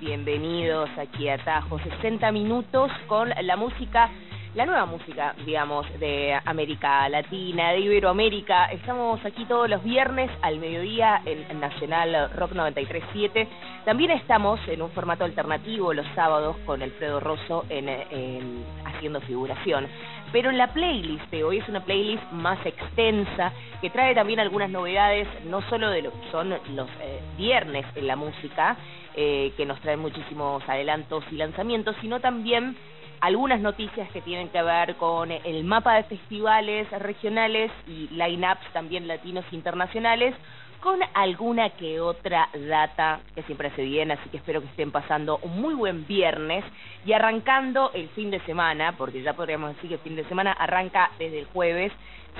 Bienvenidos aquí a Tajo 60 minutos con la música, la nueva música, digamos, de América Latina, de Iberoamérica. Estamos aquí todos los viernes al mediodía en Nacional Rock 93.7. También estamos en un formato alternativo los sábados con Alfredo Rosso en, en haciendo figuración. Pero en la playlist de hoy es una playlist más extensa que trae también algunas novedades, no solo de lo que son los eh, viernes en la música, eh, que nos traen muchísimos adelantos y lanzamientos, sino también algunas noticias que tienen que ver con el mapa de festivales regionales y line-ups también latinos internacionales, con alguna que otra data que siempre se viene, así que espero que estén pasando un muy buen viernes. Y arrancando el fin de semana, porque ya podríamos decir que el fin de semana arranca desde el jueves,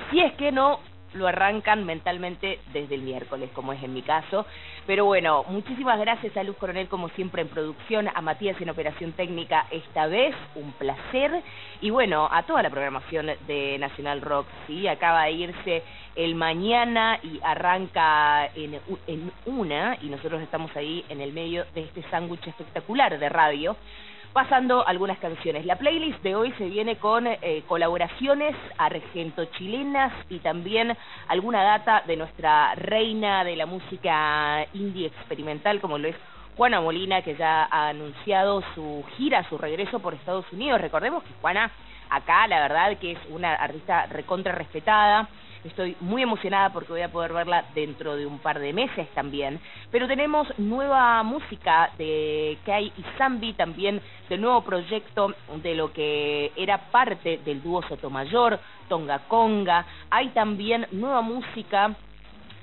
si es que no lo arrancan mentalmente desde el miércoles, como es en mi caso. Pero bueno, muchísimas gracias a Luz Coronel, como siempre, en producción, a Matías en operación técnica esta vez, un placer. Y bueno, a toda la programación de Nacional Rock, ¿sí? Acaba de irse el mañana y arranca en, en una, y nosotros estamos ahí en el medio de este sándwich espectacular de radio pasando algunas canciones. La playlist de hoy se viene con eh, colaboraciones argento-chilenas y también alguna data de nuestra reina de la música indie experimental, como lo es Juana Molina, que ya ha anunciado su gira, su regreso por Estados Unidos. Recordemos que Juana acá, la verdad que es una artista recontra respetada, Estoy muy emocionada porque voy a poder verla dentro de un par de meses también. Pero tenemos nueva música de Kai y Zambi, también del nuevo proyecto de lo que era parte del dúo Sotomayor, Tonga Conga. Hay también nueva música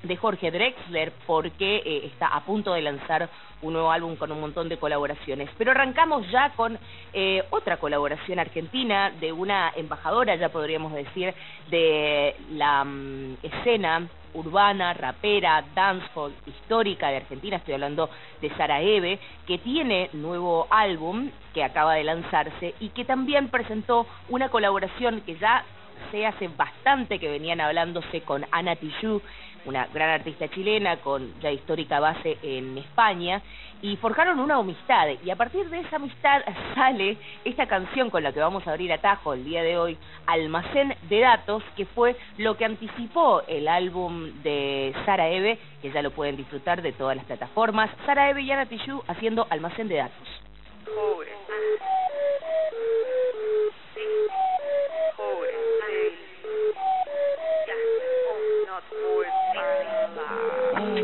de Jorge Drexler porque eh, está a punto de lanzar un nuevo álbum con un montón de colaboraciones. Pero arrancamos ya con eh, otra colaboración argentina de una embajadora, ya podríamos decir, de la mm, escena urbana, rapera, dancehall histórica de Argentina, estoy hablando de Sara Eve, que tiene nuevo álbum que acaba de lanzarse y que también presentó una colaboración que ya se hace bastante que venían hablándose con Ana Tijoux, una gran artista chilena con ya histórica base en España, y forjaron una amistad. Y a partir de esa amistad sale esta canción con la que vamos a abrir atajo el día de hoy, Almacén de Datos, que fue lo que anticipó el álbum de Sara Eve, que ya lo pueden disfrutar de todas las plataformas. Sara Eve y Ana Tijoux haciendo Almacén de Datos.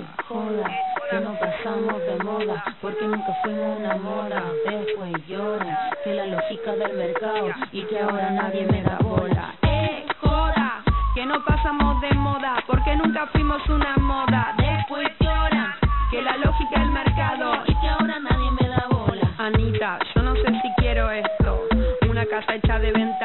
Joda, que no pasamos de moda, porque nunca fuimos una moda. Después llora, que la lógica del mercado y que ahora nadie me da bola. Eh, joda, que no pasamos de moda, porque nunca fuimos una moda. Después lloran, Que la lógica del mercado. y que ahora nadie me da bola. Anita, yo no sé si quiero esto. Una casa hecha de ventanitas.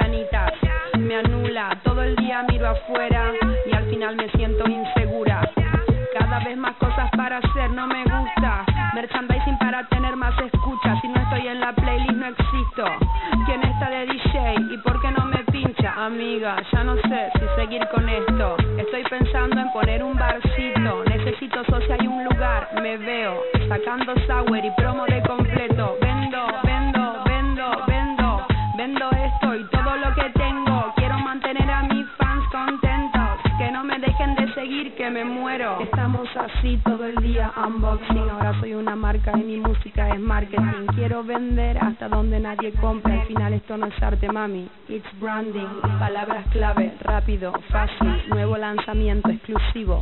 Amiga, ya no sé si seguir con esto. Estoy pensando en poner un barcito. Necesito socia y un lugar. Me veo sacando sour y promo de completo. Vendo, vendo, vendo, vendo. Vendo esto y todo lo que tengo. Que me muero. Estamos así todo el día unboxing. Ahora soy una marca y mi música es marketing. Quiero vender hasta donde nadie compra. Al final esto no es arte, mami. It's branding. Palabras clave, rápido, fácil. Nuevo lanzamiento exclusivo.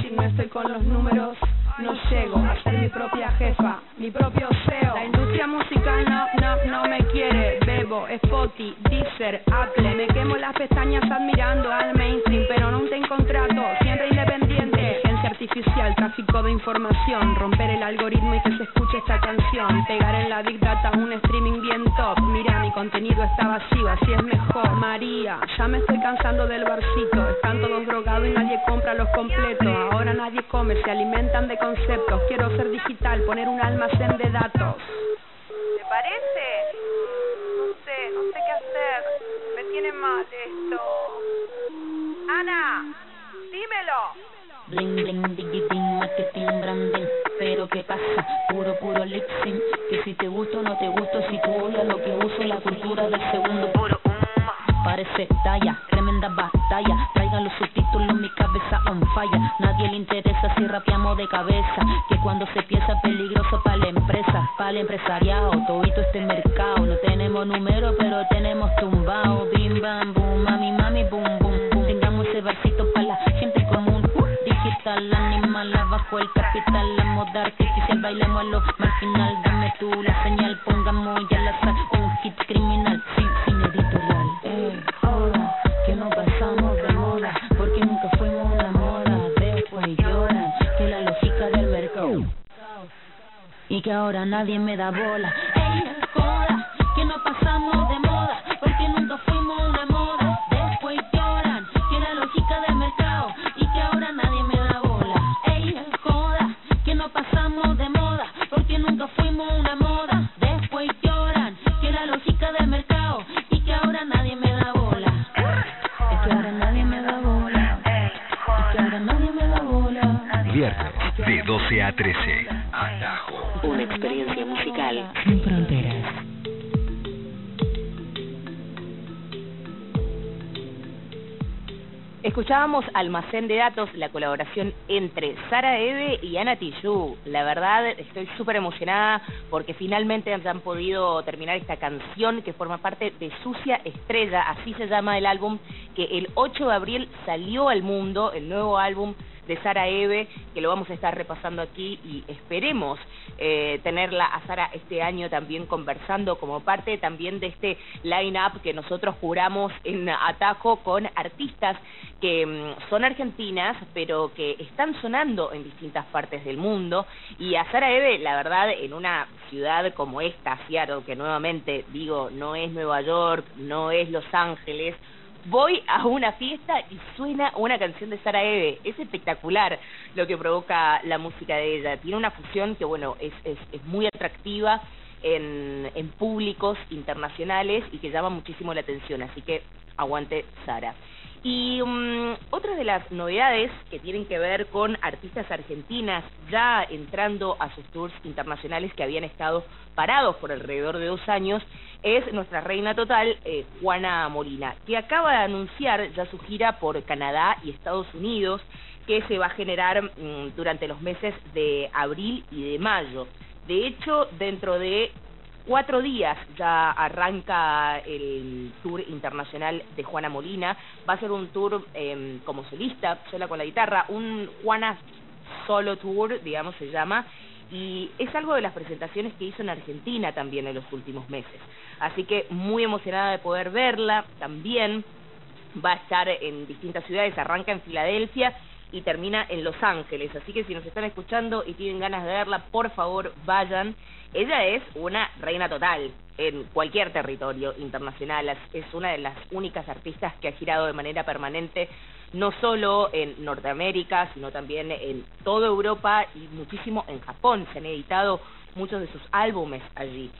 Si no estoy con los números, no llego a ser mi propia jefa, mi propio CEO. La industria musical no, no, no me quiere. Bebo, Spotify, Deezer, Apple. Me quemo las pestañas admirando al mainstream, pero no tengo contrato. Siempre independiente. Artificial, tráfico de información, romper el algoritmo y que se escuche esta canción, pegar en la Big Data un streaming bien top, mira mi contenido está vacío, así es mejor, María, ya me estoy cansando del barcito, están todos drogados y nadie compra los completos, ahora nadie come, se alimentan de conceptos, quiero ser digital, poner un almacén de datos. ¿Te parece? No sé, no sé qué hacer, me tiene mal esto. Ana, dímelo. Bling bling digi ding, marketing branding. Pero qué pasa, puro puro lip sync. Que si te gusto o no te gusto, si tú odias lo que uso, la cultura del segundo puro. Um, parece talla, tremenda batalla. Traigan los subtítulos, mi cabeza on fire. Nadie le interesa si rapeamos de cabeza. Que cuando se piensa peligroso para la empresa, para el empresariado, todito este mercado. No tenemos número, pero tenemos tumbao. Bim bam boom, mami mami boom boom boom. Tengamos ese versito para la. Digital, animal, abajo el capital, la moda artificial, bailemos a lo marginal. Dame tú la señal, pongamos ya la sal, un hit criminal, sin, sin editorial. Eh, joda, que no pasamos de moda, porque nunca fuimos una moda. Después lloran, que la lógica del mercado. Y que ahora nadie me da bola. Ey, 12 a 13. Atajo. Una experiencia musical sin fronteras. Escuchábamos Almacén de Datos, la colaboración entre Sara Eve y Ana Tijoux. La verdad, estoy súper emocionada porque finalmente han podido terminar esta canción que forma parte de Sucia Estrella, así se llama el álbum, que el 8 de abril salió al mundo, el nuevo álbum de Sara Eve, que lo vamos a estar repasando aquí y esperemos eh, tenerla a Sara este año también conversando como parte también de este line-up que nosotros juramos en Atajo con artistas que mm, son argentinas, pero que están sonando en distintas partes del mundo. Y a Sara Eve, la verdad, en una ciudad como esta, Seattle, que nuevamente digo, no es Nueva York, no es Los Ángeles, voy a una fiesta y suena una canción de Sara Eve. Es espectacular lo que provoca la música de ella. Tiene una fusión que, bueno, es, es, muy atractiva en públicos internacionales y que llama muchísimo la atención. Así que aguante Sara. Y um, otra de las novedades que tienen que ver con artistas argentinas ya entrando a sus tours internacionales que habían estado parados por alrededor de dos años es nuestra reina total, eh, Juana Molina, que acaba de anunciar ya su gira por Canadá y Estados Unidos que se va a generar mm, durante los meses de abril y de mayo. De hecho, dentro de cuatro días ya arranca el tour internacional de Juana Molina. Va a ser un tour eh, como solista, sola con la guitarra, un Juana Solo Tour, digamos, se llama. Y es algo de las presentaciones que hizo en Argentina también en los últimos meses. Así que muy emocionada de poder verla también. Va a estar en distintas ciudades, arranca en Filadelfia y termina en Los Ángeles. Así que si nos están escuchando y tienen ganas de verla, por favor vayan. Ella es una reina total en cualquier territorio internacional. Es- una de las únicas artistas que ha girado de manera permanente, no solo en Norteamérica, sino también en toda Europa y muchísimo en Japón. Se han editado muchos de sus álbumes allí.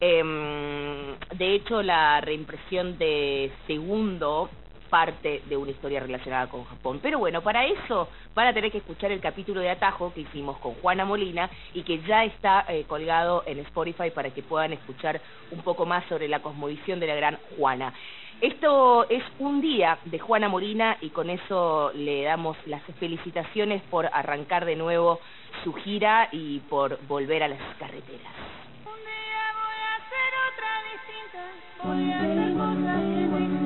Em, de hecho, la reimpresión de Segundo parte de una historia relacionada con Japón. Pero bueno, para eso van a tener que escuchar el capítulo de Atajo que hicimos con Juana Molina y que ya está eh, colgado en Spotify para que puedan escuchar un poco más sobre la cosmovisión de la gran Juana. Esto es un día de Juana Molina y con eso le damos las felicitaciones por arrancar de nuevo su gira y por volver a las carreteras. Un día voy a hacer otra distinta.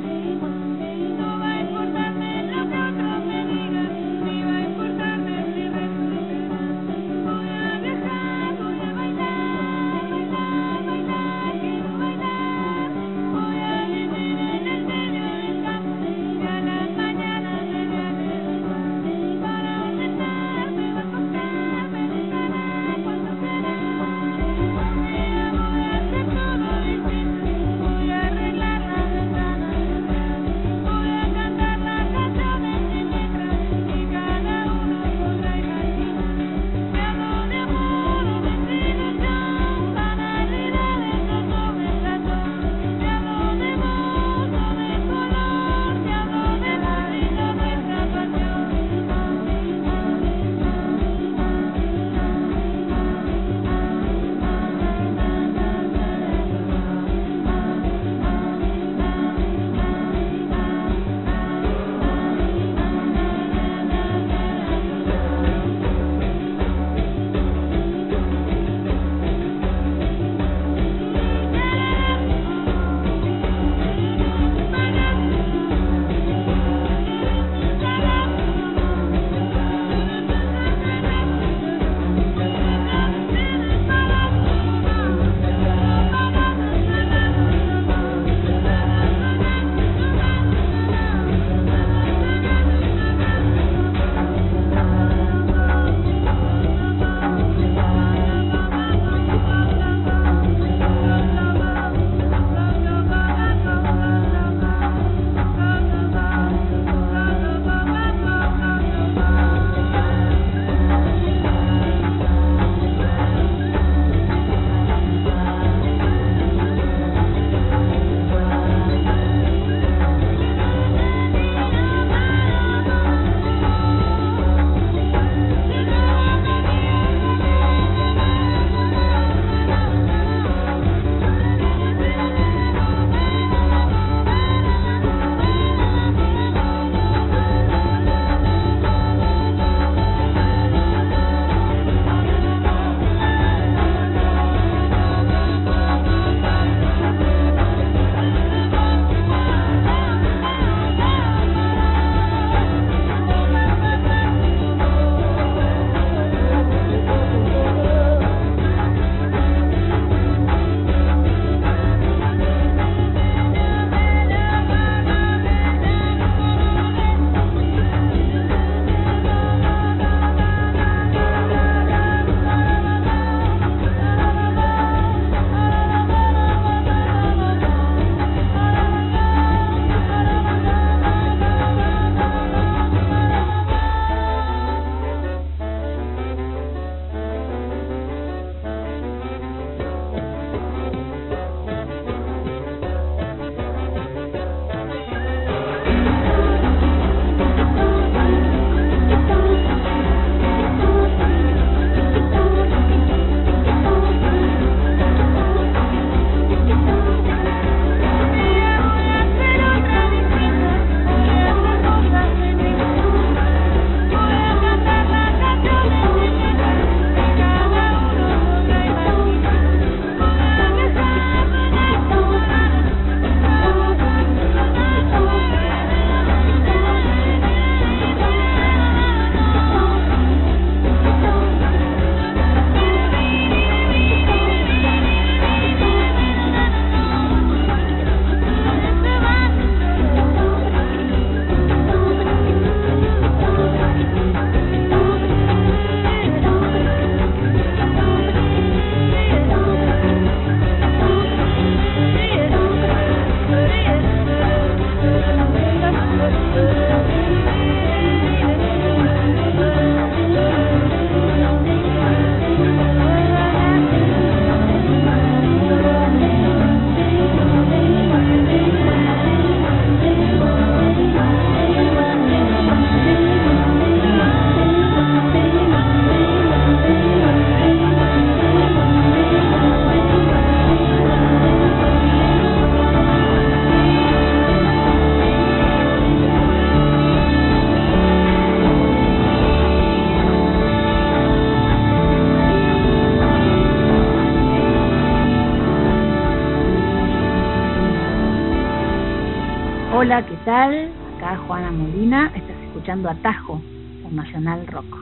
Escuchando Atajo por Nacional Rock,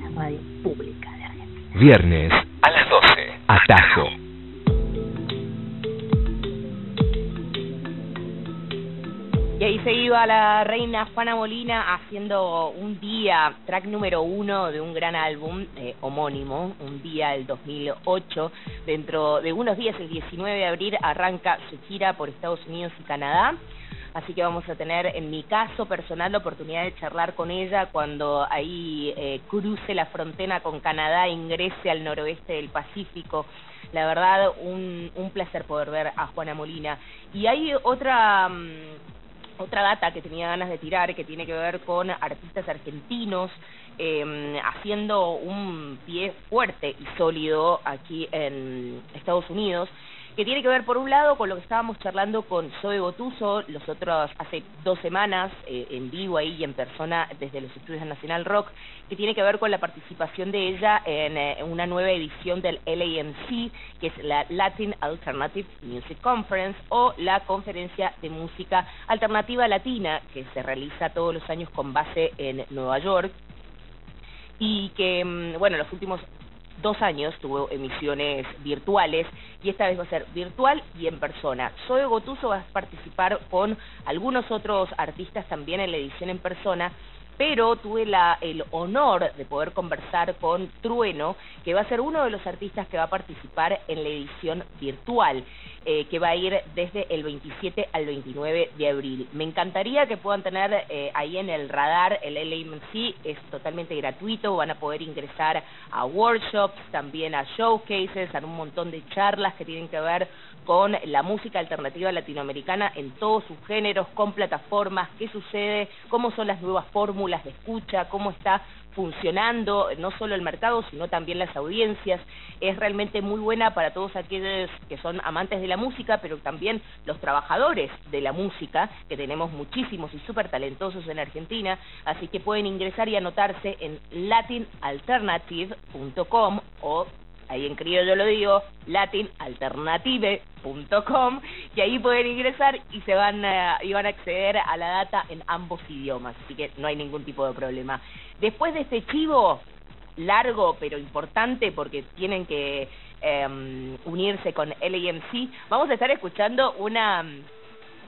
la radio pública de Argentina. Viernes a las 12. Atajo. Y ahí se iba la reina Juana Molina haciendo un día, track número uno de un gran álbum eh, homónimo, un día del 2008. Dentro de unos días, el 19 de abril, arranca su gira por Estados Unidos y Canadá. Así que vamos a tener, en mi caso personal, la oportunidad de charlar con ella cuando ahí eh, cruce la frontera con Canadá, ingrese al noroeste del Pacífico. La verdad, un, un placer poder ver a Juana Molina. Y hay otra... mm, otra data que tenía ganas de tirar que tiene que ver con artistas argentinos eh, haciendo un pie fuerte y sólido aquí en Estados Unidos que tiene que ver por un lado con lo que estábamos charlando con Zoe Gotuso los otros hace dos semanas eh, en vivo ahí y en persona desde los estudios de Nacional Rock que tiene que ver con la participación de ella en eh, una nueva edición del LAMC que es la Latin Alternative Music Conference o la conferencia de música alternativa latina que se realiza todos los años con base en Nueva York. Y que, mm, bueno, los últimos dos años tuvo emisiones virtuales y esta vez va a ser virtual y en persona. Zoe Gotuso va a participar con algunos otros artistas también en la edición en persona, pero tuve la, el honor de poder conversar con Trueno, que va a ser uno de los artistas que va a participar en la edición virtual, eh, que va a ir desde el 27 al 29 de abril. Me encantaría que puedan tener eh, ahí en el radar el LAMC, es totalmente gratuito, van a poder ingresar a workshops, también a showcases, a un montón de charlas que tienen que ver con la música alternativa latinoamericana en todos sus géneros, con plataformas, qué sucede, cómo son las nuevas fórmulas de escucha, cómo está funcionando no solo el mercado, sino también las audiencias. Es realmente muy buena para todos aquellos que son amantes de la música, pero también los trabajadores de la música, que tenemos muchísimos y súper talentosos en Argentina, así que pueden ingresar y anotarse en latinalternative.com o ahí en criollo lo digo, latinalternative.com y ahí pueden ingresar y se van a, a acceder a la data en ambos idiomas, así que no hay ningún tipo de problema. Después de este chivo largo pero importante porque tienen que eh, unirse con LAMC, vamos a estar escuchando una mm,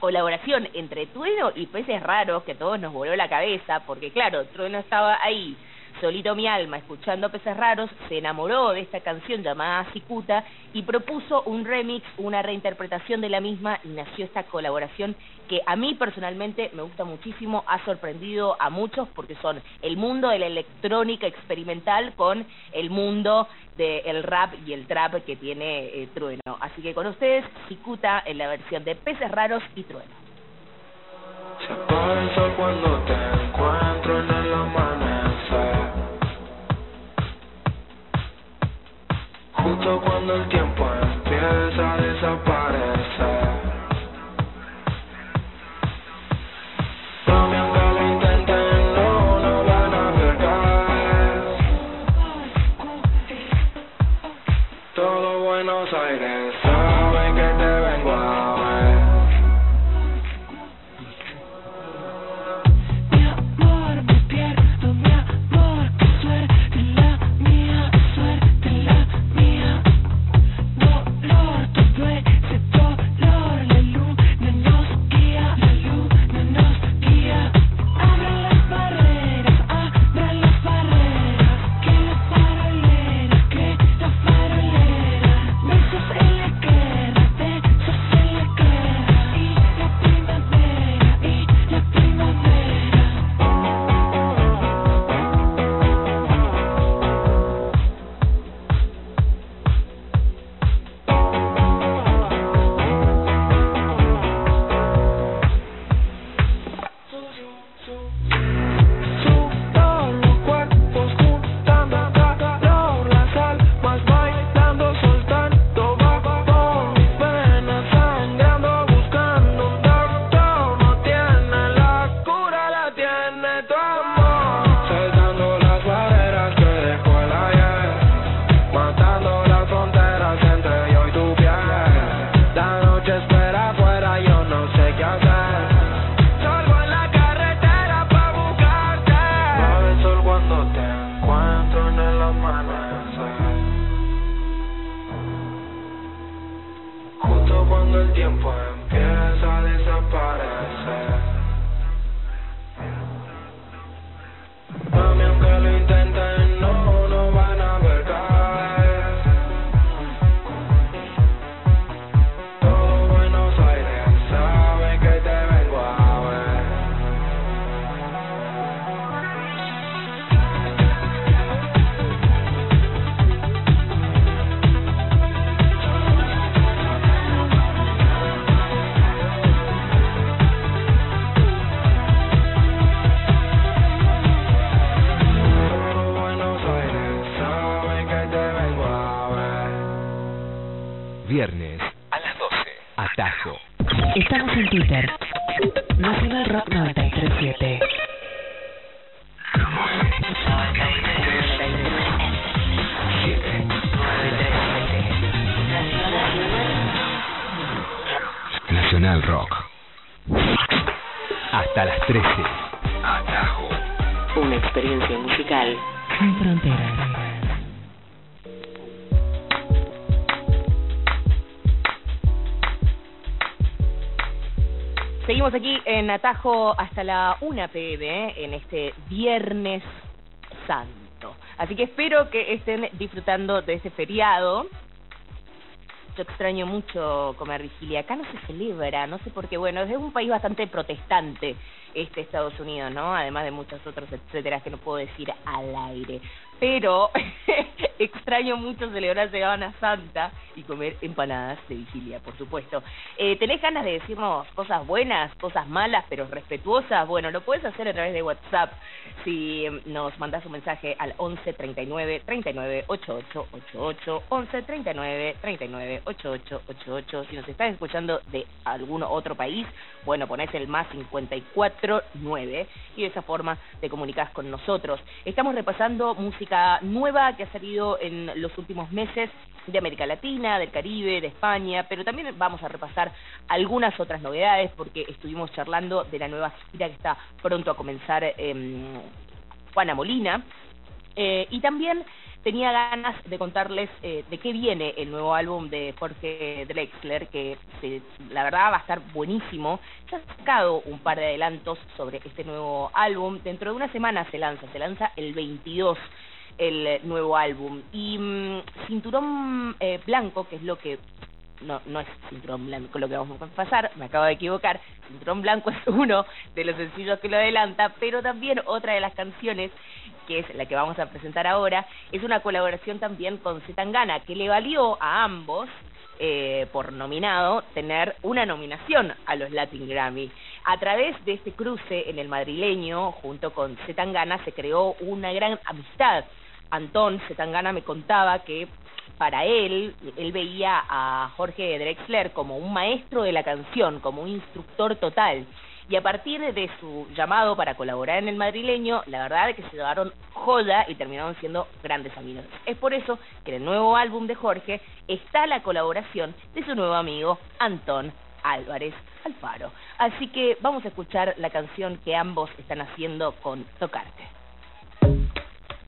colaboración entre Trueno y Peces Raros que a todos nos voló la cabeza, porque claro, Trueno estaba ahí solito mi alma, escuchando Peces Raros, se enamoró de esta canción llamada Cicuta y propuso un remix, una reinterpretación de la misma y nació esta colaboración que a mí personalmente me gusta muchísimo, ha sorprendido a muchos porque son el mundo de la electrónica experimental con el mundo del rap y el trap que tiene eh, Trueno. Así que con ustedes, Cicuta en la versión de Peces Raros y Trueno. Se cuando te encuentro en Cuando el tiempo empieza a desaparecer. Seguimos aquí en Atajo hasta la 1 pm en este Viernes Santo. Así que espero que estén disfrutando de este feriado. Yo extraño mucho comer vigilia. Acá no se celebra, no sé por qué. Bueno, es un país bastante protestante este Estados Unidos, ¿no? Además de muchos otros etcétera que no puedo decir al aire. Pero extraño mucho celebrar Semana Santa y comer empanadas de vigilia, por supuesto. Eh, ¿Tenés ganas de decirnos cosas buenas, cosas malas, pero respetuosas? Bueno, lo puedes hacer a través de WhatsApp si nos mandas un mensaje al 11 39 39 88 88 11 39 39 88 88 si nos estás escuchando de algún otro país bueno ponés el más 54 9 y de esa forma te comunicas con nosotros estamos repasando música nueva que ha salido en los últimos meses de América Latina, del Caribe, de España, pero también vamos a repasar algunas otras novedades porque estuvimos charlando de la nueva gira que está pronto a comenzar eh, Juana Molina eh, y también tenía ganas de contarles eh, de qué viene el nuevo álbum de Jorge Drexler, que se- la verdad va a estar buenísimo. Ya ha sacado un par de adelantos sobre este nuevo álbum. Dentro de una semana se lanza, se lanza el 22 el eh, nuevo álbum. Y mm, Cinturón eh, Blanco, que es lo que no, no es Cinturón Blanco lo que vamos a pasar, me acabo de equivocar. Cinturón Blanco es uno de los sencillos que lo adelanta, pero también otra de las canciones, que es la que vamos a presentar ahora, es una colaboración también con Zetangana, que le valió a ambos, eh, por nominado, tener una nominación a los Latin Grammy. A través de este cruce en el madrileño, junto con Zetangana, se creó una gran amistad. Antón Zetangana me contaba que para él, él veía a Jorge Drexler como un maestro de la canción, como un instructor total. Y a partir de su llamado para colaborar en el madrileño, la verdad es que se llevaron joda y terminaron siendo grandes amigos. Es por eso que en el nuevo álbum de Jorge está la colaboración de su nuevo amigo Antón Álvarez Alfaro. Así que vamos a escuchar la canción que ambos están haciendo con Tocarte.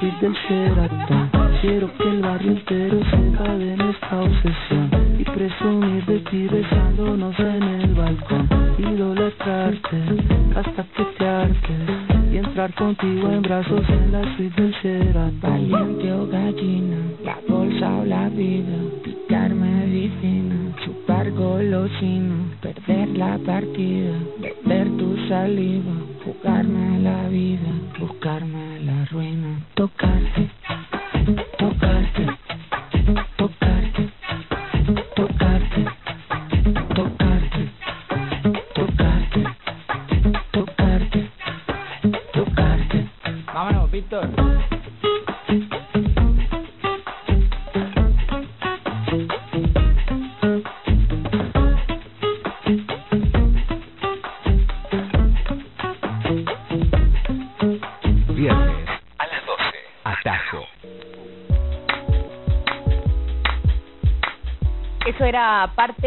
suite del Sheraton. Quiero que el barrio entero sepa de nuestra obsesión. Y presumir de ti besándonos en el balcón, idolatrarte hasta que te hartes. Y entrar contigo en brazos en la suite del Sheraton. Valiente o gallina, la bolsa o la vida, picar medicina, chupar golosina, perder la partida, beber tu saliva, jugarme la vida, buscarme la ruina, tocarte,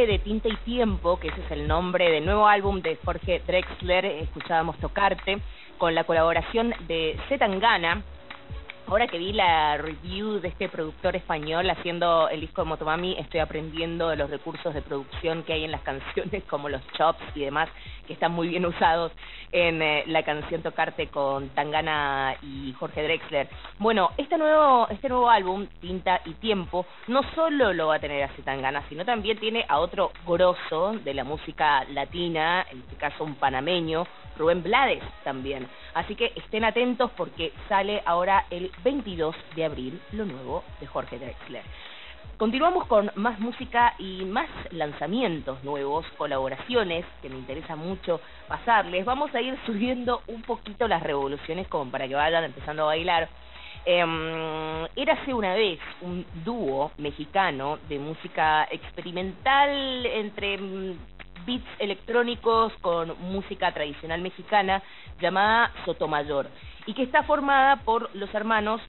de Tinta y Tiempo, que ese es el nombre del nuevo álbum de Jorge Drexler, escuchábamos Tocarte, con la colaboración de Zetangana. Ahora que vi la review de este productor español haciendo el disco de Motomami, estoy aprendiendo los recursos de producción que hay en las canciones, como los chops y demás, que están muy bien usados en eh, la canción Tocarte con Tangana y Jorge Drexler. Bueno, este nuevo, este nuevo álbum, Tinta y Tiempo, no solo lo va a tener a Tangana, sino también tiene a otro grosso de la música latina, en este caso un panameño, Rubén Blades también. Así que estén atentos porque sale ahora el 22 de abril lo nuevo de Jorge Drexler. Continuamos con más música y más lanzamientos nuevos, colaboraciones que me interesa mucho pasarles. Vamos a ir subiendo un poquito las revoluciones como para que vayan empezando a bailar. Eh, érase una vez un dúo mexicano de música experimental entre mm, beats electrónicos con música tradicional mexicana llamada Sotomayor y que está formada por los hermanos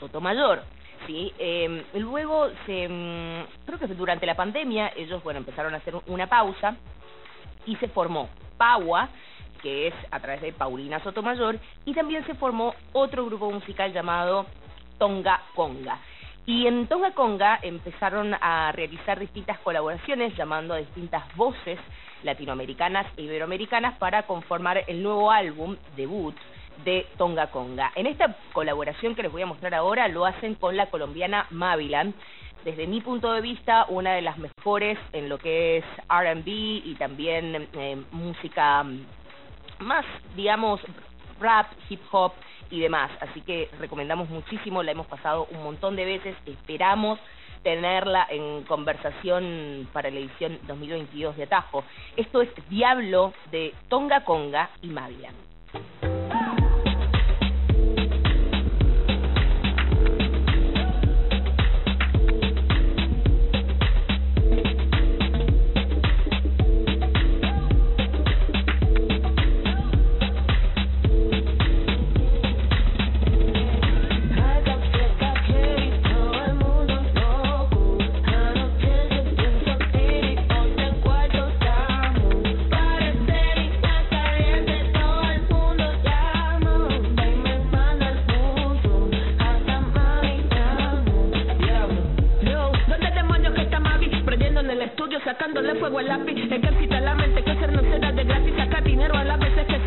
Sotomayor. Sí, eh, luego se, mm, creo que durante la pandemia ellos bueno empezaron a hacer una pausa y se formó Paua, que es a través de Paulina Sotomayor, y también se formó otro grupo musical llamado Tonga Conga. Y en Tonga Conga empezaron a realizar distintas colaboraciones, llamando a distintas voces latinoamericanas e iberoamericanas para conformar el nuevo álbum debut de Tonga Conga. En esta colaboración que les voy a mostrar ahora lo hacen con la colombiana Mavilan, desde mi punto de vista una de las mejores en lo que es R&B y también eh, música más, digamos, rap, hip hop y demás. Así que recomendamos muchísimo, la hemos pasado un montón de veces, esperamos tenerla en conversación para la edición 2022 de Atajo. Esto es Diablo de Tonga Conga y Mavilan. agua. Es que quita la mente que ser no será de gratis. Saca dinero a las veces que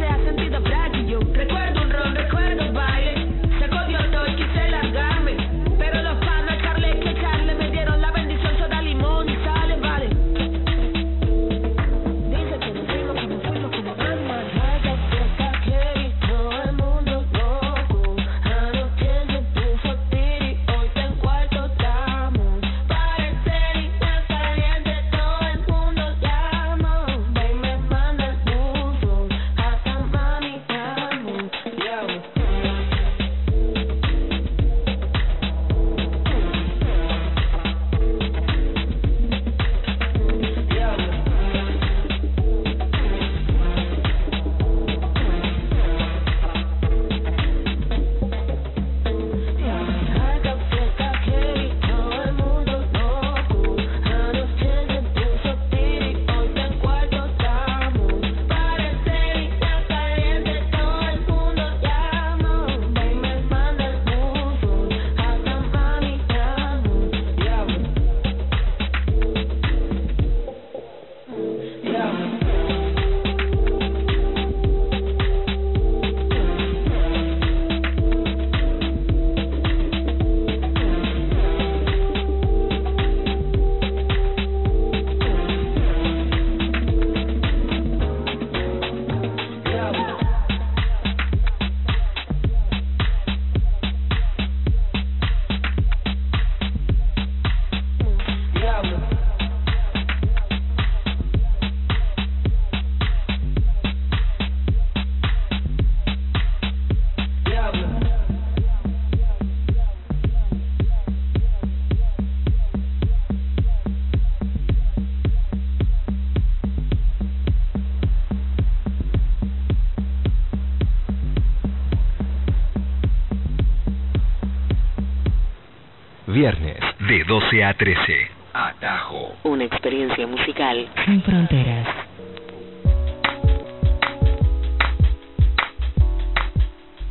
viernes de 12 a 13. Atajo. Una experiencia musical sin fronteras.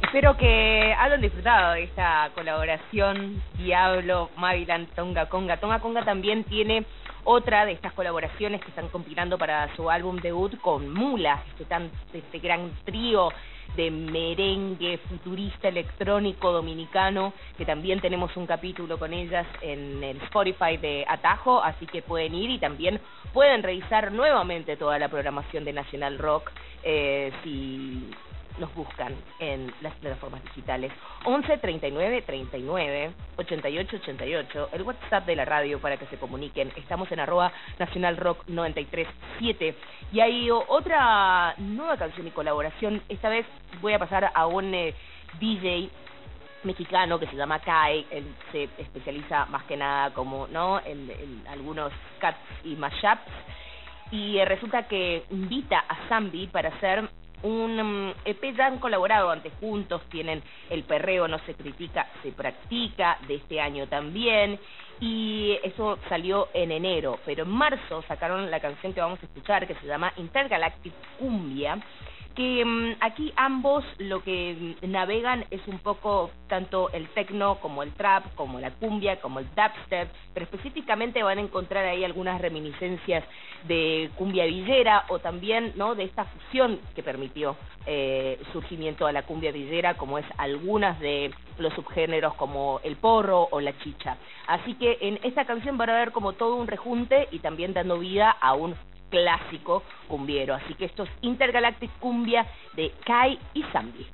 Espero que hayan disfrutado de esta colaboración Diablo, Mavilan, Tonga Conga. Tonga Conga también tiene otra de estas colaboraciones que están compilando para su álbum debut con Mula, este, tan, este gran trío de merengue futurista electrónico dominicano, que también tenemos un capítulo con ellas en el Spotify de Atajo, así que pueden ir y también pueden revisar nuevamente toda la programación de Nacional Rock eh, si nos buscan en las plataformas digitales. 11 39 39 88 88, el WhatsApp de la radio para que se comuniquen. Estamos en arroba Nacional Rock 937. Y hay otra nueva canción y colaboración. Esta vez voy a pasar a un eh, DJ mexicano que se llama Kai, él se especializa más que nada como, ¿no? En, en algunos cuts y mashups y eh, resulta que invita a Zambi para hacer un um, EP ya han colaborado antes juntos, tienen El perreo no se critica, se practica, de este año también, y eso salió en enero, pero en marzo sacaron la canción que vamos a escuchar, que se llama Intergalactic Cumbia, que mm, aquí ambos lo que mm, navegan es un poco tanto el techno como el trap, como la cumbia, como el dubstep, pero específicamente van a encontrar ahí algunas reminiscencias de cumbia villera o también no de esta fusión que permitió eh, surgimiento a la cumbia villera, como es algunas de los subgéneros como el porro o la chicha. Así que en esta canción van a ver como todo un rejunte y también dando vida a un clásico cumbiero. Así que esto es Intergalactic Cumbia de Kai y Zambi.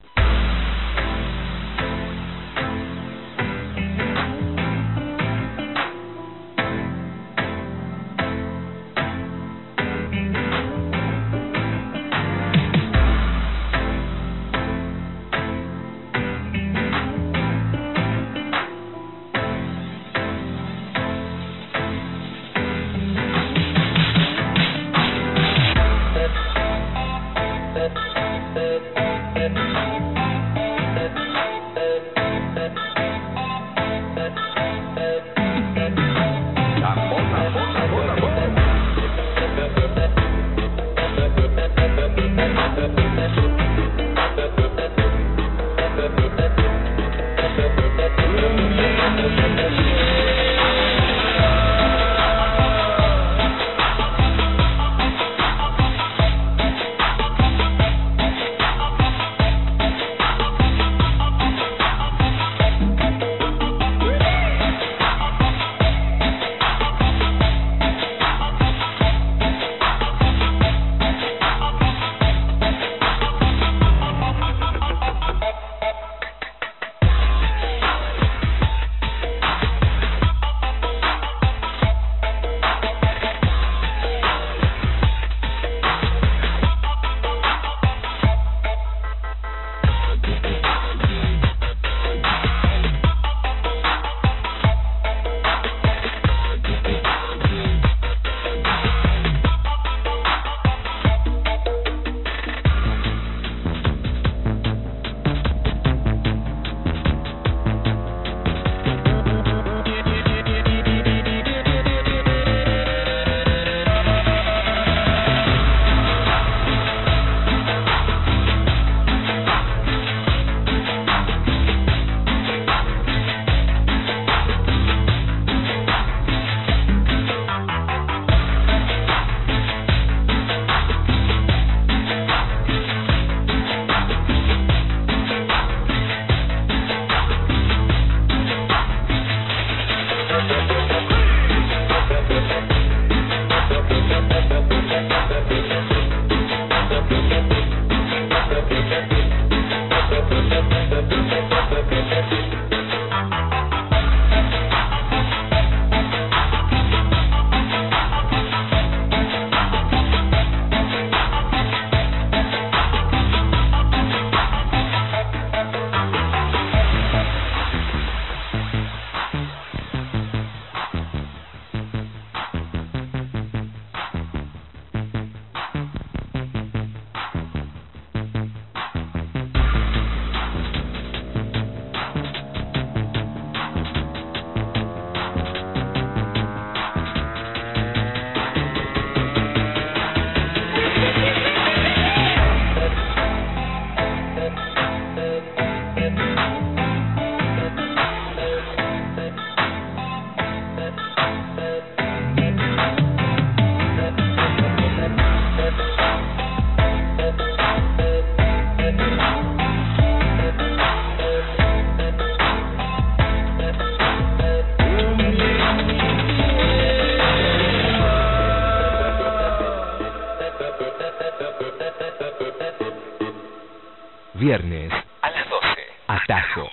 Viernes a las 12. Atajo.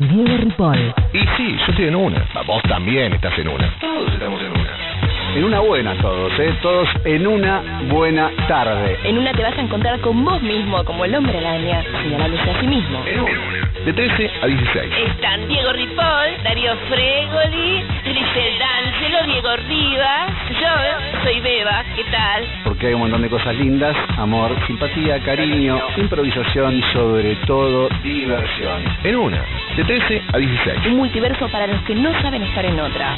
Diego Ripoll. Y sí, yo estoy en una. Vos también estás en una. Todos estamos en una. En una buena todos, ¿eh? Todos en una buena tarde. En una te vas a encontrar con vos mismo, como el hombre araña, señalándose a sí mismo. En una. De 13 a 16. Están Diego Ripoll, Darío Fregoli, Grisel D'Angelo, Diego Rivas, yo soy Beba, ¿qué tal? Porque hay un montón de cosas lindas, amor, simpatía, cariño, improvisación y sobre todo diversión. En una. De 13 a 16. Un multiverso para los que no saben estar en otra.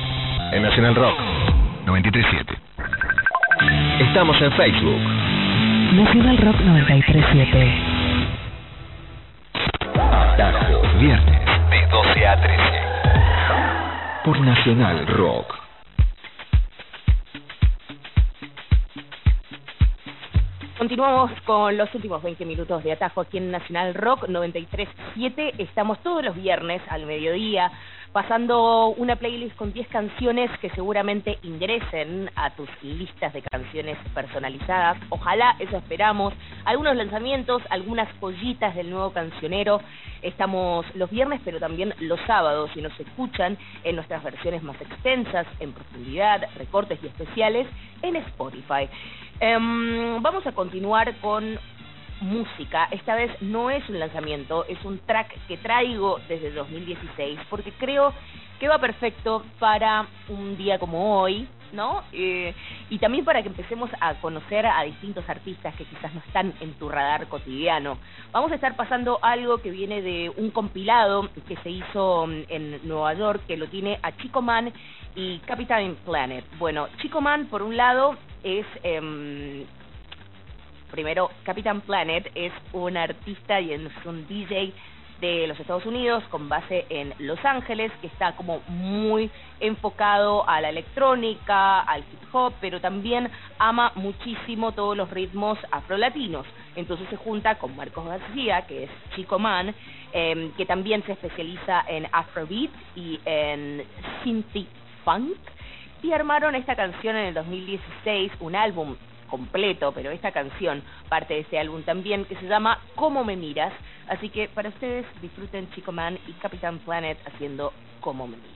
En Nacional Rock 937. Estamos en Facebook. Nacional Rock 937. Atajo. Viernes de 12 a 13. Por Nacional Rock. Continuamos con los últimos 20 minutos de atajo aquí en Nacional Rock 93.7. Estamos todos los viernes al mediodía pasando una playlist con 10 canciones que seguramente ingresen a tus listas de canciones personalizadas. Ojalá, eso esperamos. Algunos lanzamientos, algunas joyitas del nuevo cancionero. Estamos los viernes, pero también los sábados, y nos escuchan en nuestras versiones más extensas, en profundidad, recortes y especiales en Spotify. Em, vamos a continuar con música. Esta vez no es un lanzamiento, es un track que traigo desde 2016 porque creo que va perfecto para un día como hoy, ¿no? Eh, y también para que empecemos a conocer a distintos artistas que quizás no están en tu radar cotidiano. Vamos a estar pasando algo que viene de un compilado que se hizo mm, en Nueva York, que lo tiene a Chico Man y Captain Planet. Bueno, Chico Man, por un lado, es... Eh, primero, Captain Planet es un artista y es un DJ de los Estados Unidos con base en Los Ángeles que está como muy enfocado a la electrónica, al hip hop, pero también ama muchísimo todos los ritmos afrolatinos. Entonces se junta con Marcos García, que es Chico Man, eh, que también se especializa en Afrobeat y en Synth Funk, y armaron esta canción en el 2016, un álbum completo, pero esta canción parte de ese álbum también, que se llama Cómo me miras. Así que para ustedes disfruten Chico Man y Capitán Planet haciendo Cómo me miras.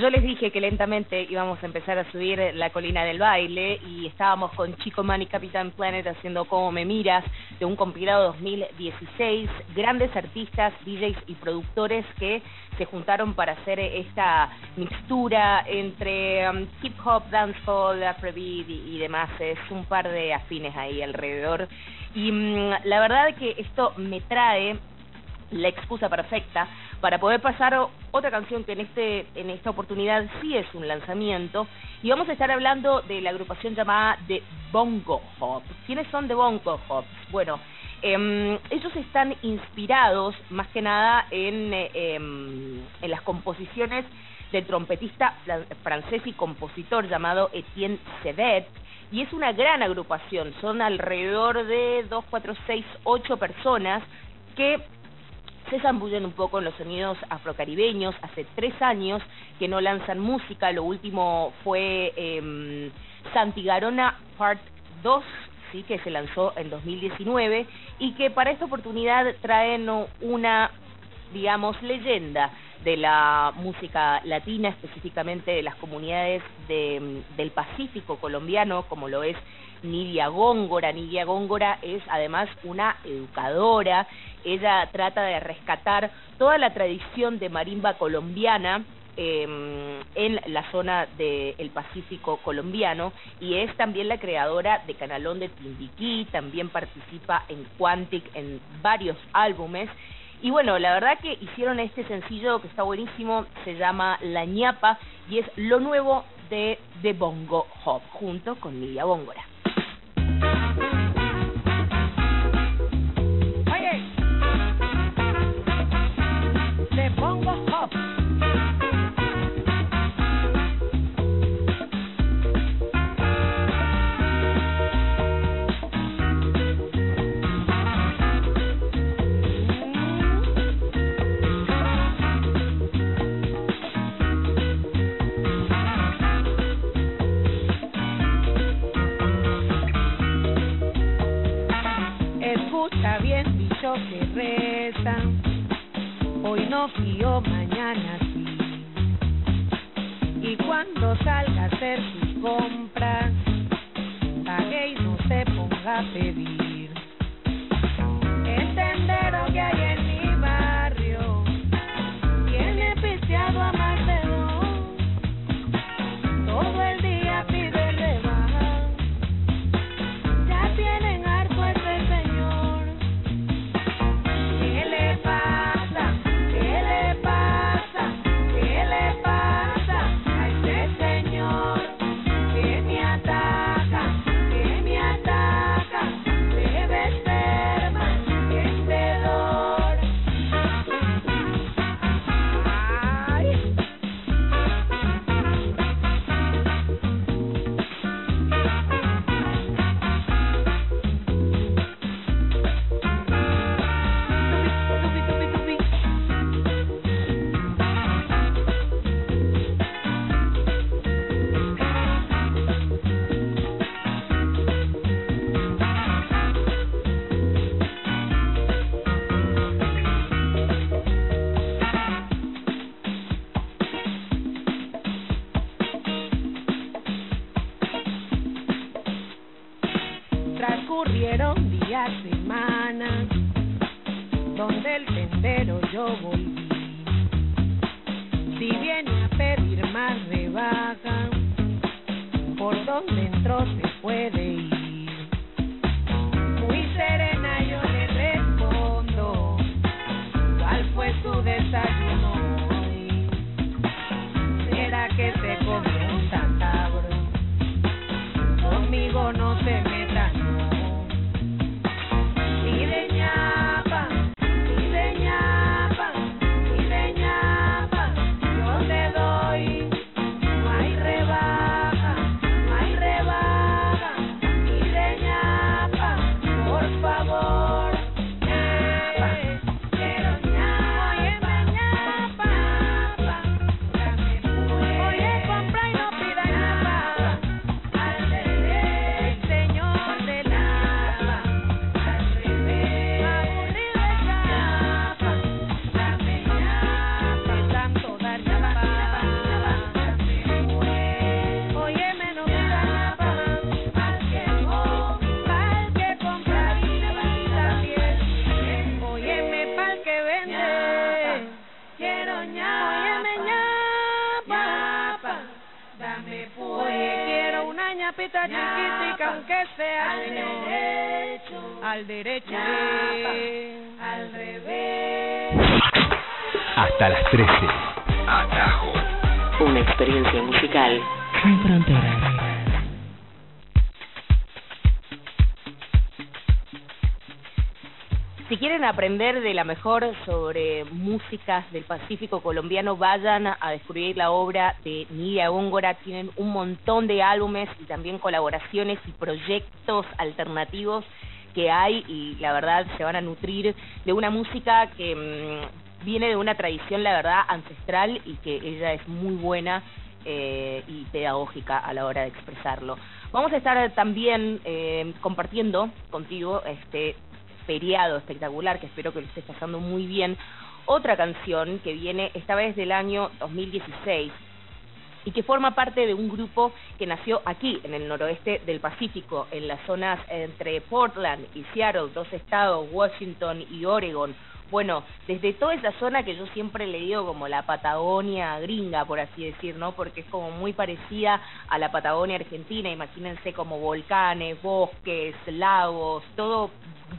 Yo les dije que lentamente íbamos a empezar a subir la colina del baile y estábamos con Chico Man y Capitán Planet haciendo Como me miras de un compilado 2016, grandes artistas, DJs y productores que se juntaron para hacer esta mixtura entre um, hip hop, dancehall, afrobeat y, demás, es un par de afines ahí alrededor. Y mm, la verdad que esto me trae la excusa perfecta para poder pasar otra canción que en este en esta oportunidad sí es un lanzamiento y vamos a estar hablando de la agrupación llamada The Bongo Hop. ¿Quiénes son The Bongo Hops? Bueno, em, ellos están inspirados más que nada en, em, en las composiciones del trompetista fran- francés y compositor llamado Etienne Sevet y es una gran agrupación, son alrededor de 2, 4, 6, 8 personas que se zambullen un poco en los sonidos afrocaribeños. Hace tres años que no lanzan música. Lo último fue eh, Santigarona Part 2, sí, que se lanzó en 2019 y que para esta oportunidad traen una, digamos, leyenda de la música latina, específicamente de las comunidades de, del Pacífico colombiano, como lo es Nidia Góngora. Nidia Góngora es además una educadora. Ella trata de rescatar toda la tradición de marimba colombiana eh, en la zona del Pacífico colombiano y es también la creadora de Canalón de Timbiquí, también participa en Quantic en varios álbumes y bueno, la verdad que hicieron este sencillo que está buenísimo, se llama La ñapa y es lo nuevo de The Bongo Hop junto con Nidia Góngora. Oye, te pongo hop. Escucha bien dicho que reza. Hoy no fío, mañana sí. Y cuando salga a hacer sus compras, pague y no se ponga a pedir. El tendero que hay en mi barrio tiene pisteado a más aprender de la mejor sobre músicas del Pacífico colombiano, vayan a descubrir la obra de Nidia Góngora. Tienen un montón de álbumes y también colaboraciones y proyectos alternativos que hay y la verdad se van a nutrir de una música que mm, viene de una tradición, la verdad, ancestral y que ella es muy buena eh, y pedagógica a la hora de expresarlo. Vamos a estar también eh, compartiendo contigo este feriado espectacular que espero que lo estés pasando muy bien. Otra canción que viene esta vez del año 2016 y que forma parte de un grupo que nació aquí, en el noroeste del Pacífico, en las zonas entre Portland y Seattle, dos estados, Washington y Oregon. Bueno, desde toda esa zona que yo siempre le digo como la Patagonia gringa, por así decir, ¿no? Porque es como muy parecida a la Patagonia argentina, imagínense como volcanes, bosques, lagos, todo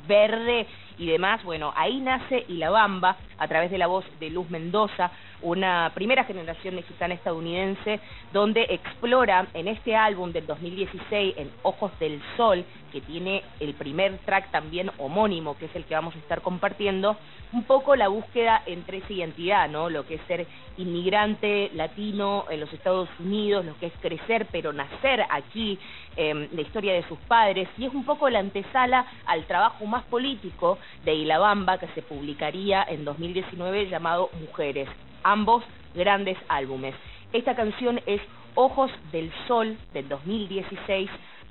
verde y demás. Bueno, ahí nace Y la Bamba a través de la voz de Luz Mendoza, una primera generación mexicana estadounidense, donde explora en este álbum del 2016, en Ojos del Sol, que tiene el primer track también homónimo, que es el que vamos a estar compartiendo, un poco la búsqueda entre esa identidad, ¿no? Lo que es ser inmigrante latino en los Estados Unidos, lo que es crecer pero nacer aquí, eh, la historia de sus padres, y es un poco la antesala al trabajo más político de Ilabamba que se publicaría en 2019 llamado Mujeres. Ambos grandes álbumes. Esta canción es Ojos del Sol del 2016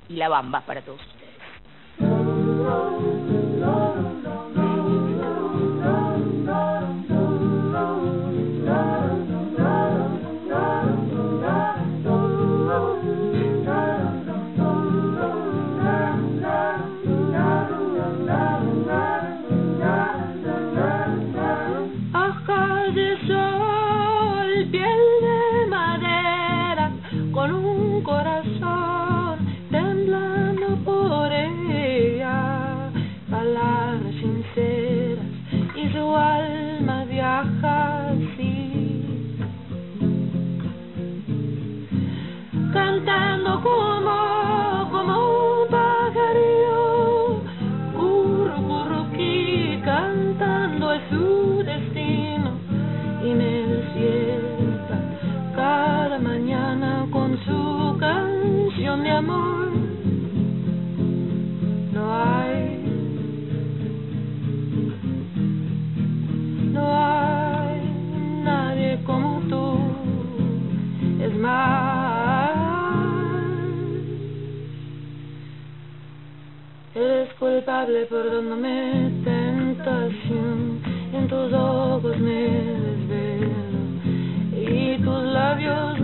y La Bamba para todos ustedes. Eres culpable por dándome tentación, en tus ojos me desvelo y tus labios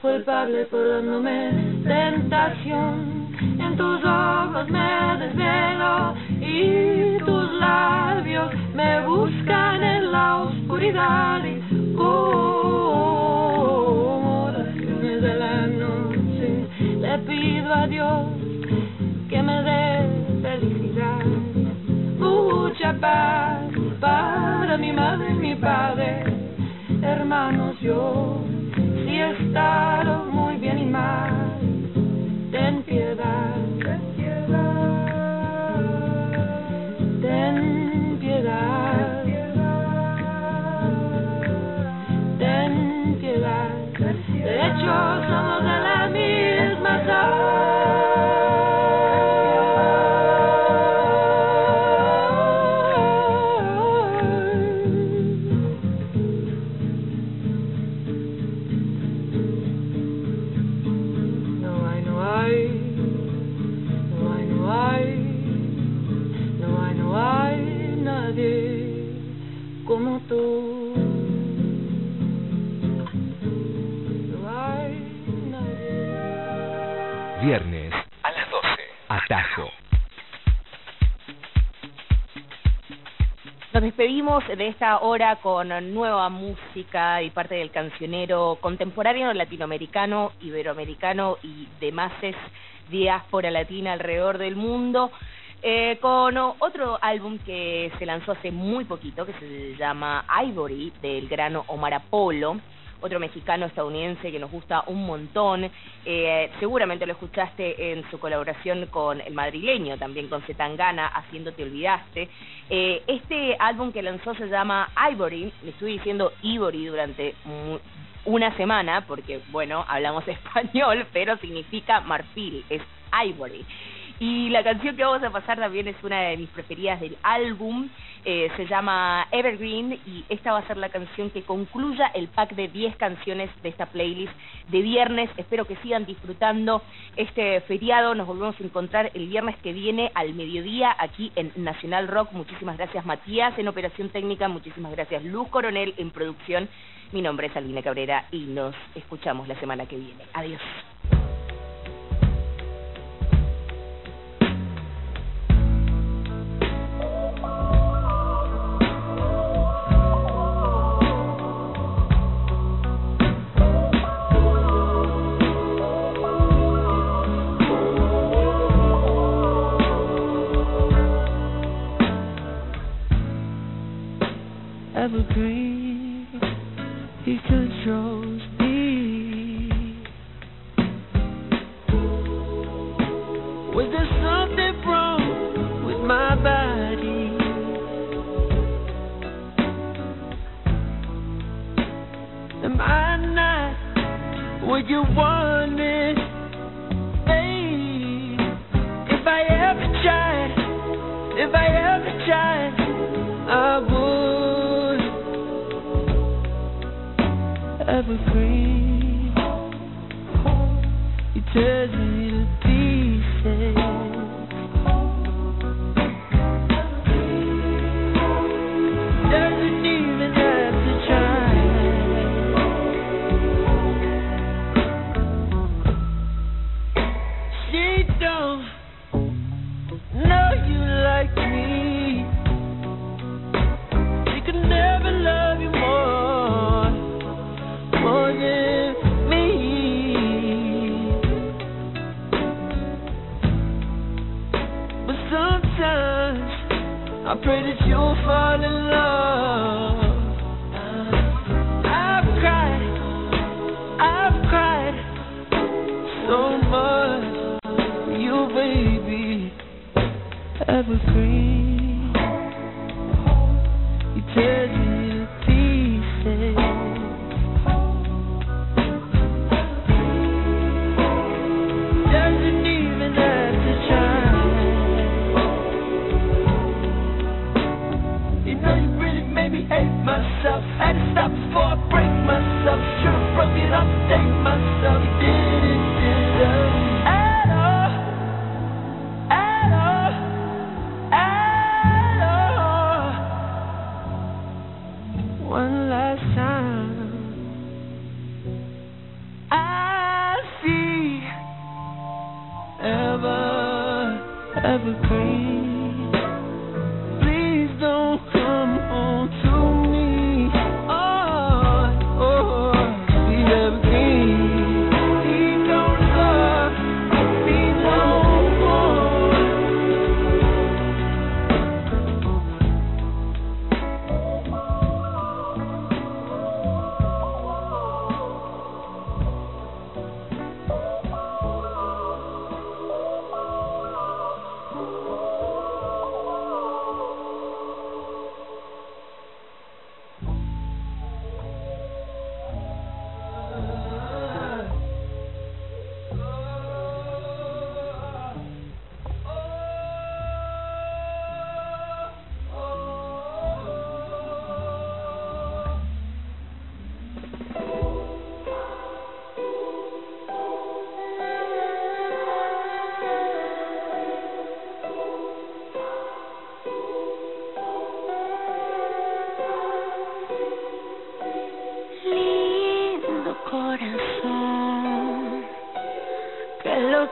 culpable por dándome tentación. En tus ojos me desvelo y tus labios me buscan en la oscuridad. y oraciones de la noche. Le pido a Dios que me dé felicidad, mucha paz para mi madre y mi padre, hermanos yo, estado muy bien y mal, ten piedad, despedimos de esta hora con nueva música y parte del cancionero contemporáneo latinoamericano, iberoamericano y demás diáspora latina alrededor del mundo. eh, con otro álbum que se lanzó hace muy poquito, que se llama Ivory, del grano Omar Apollo, otro mexicano estadounidense que nos gusta un montón. Eh, seguramente lo escuchaste en su colaboración con el madrileño, también con Zetangana, Haciendo Te Olvidaste. Eh, este álbum que lanzó se llama Ivory, le estuve diciendo Ivory durante una semana, porque, bueno, hablamos español, pero significa marfil, es Ivory. Y la canción que vamos a pasar también es una de mis preferidas del álbum, eh, se llama Evergreen y esta va a ser la canción que concluya el pack de 10 canciones de esta playlist de viernes. Espero que sigan disfrutando este feriado, nos volvemos a encontrar el viernes que viene al mediodía aquí en Nacional Rock. Muchísimas gracias Matías en operación técnica, muchísimas gracias Luz Coronel en producción. Mi nombre es Alina Cabrera y nos escuchamos la semana que viene. Adiós. Evergreen. He controls me. Was there something wrong with my body? Am I not what you wanted? Evergreen. You tear me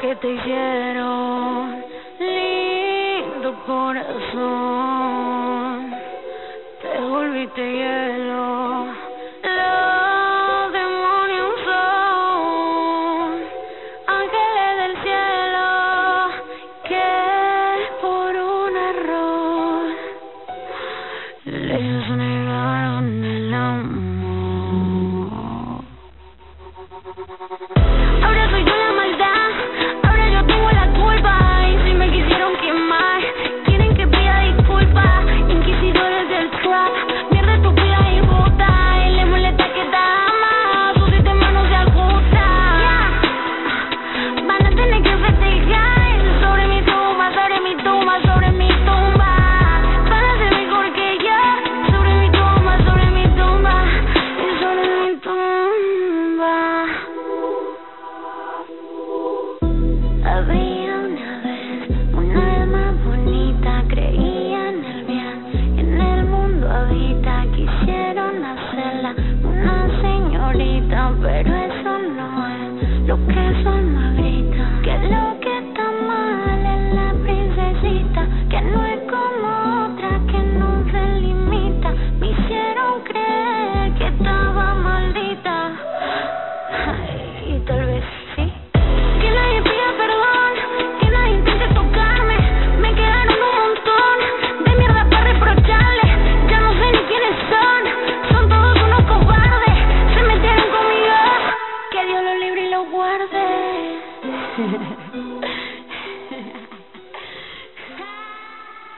que te hicieron, lindo corazón. Te volviste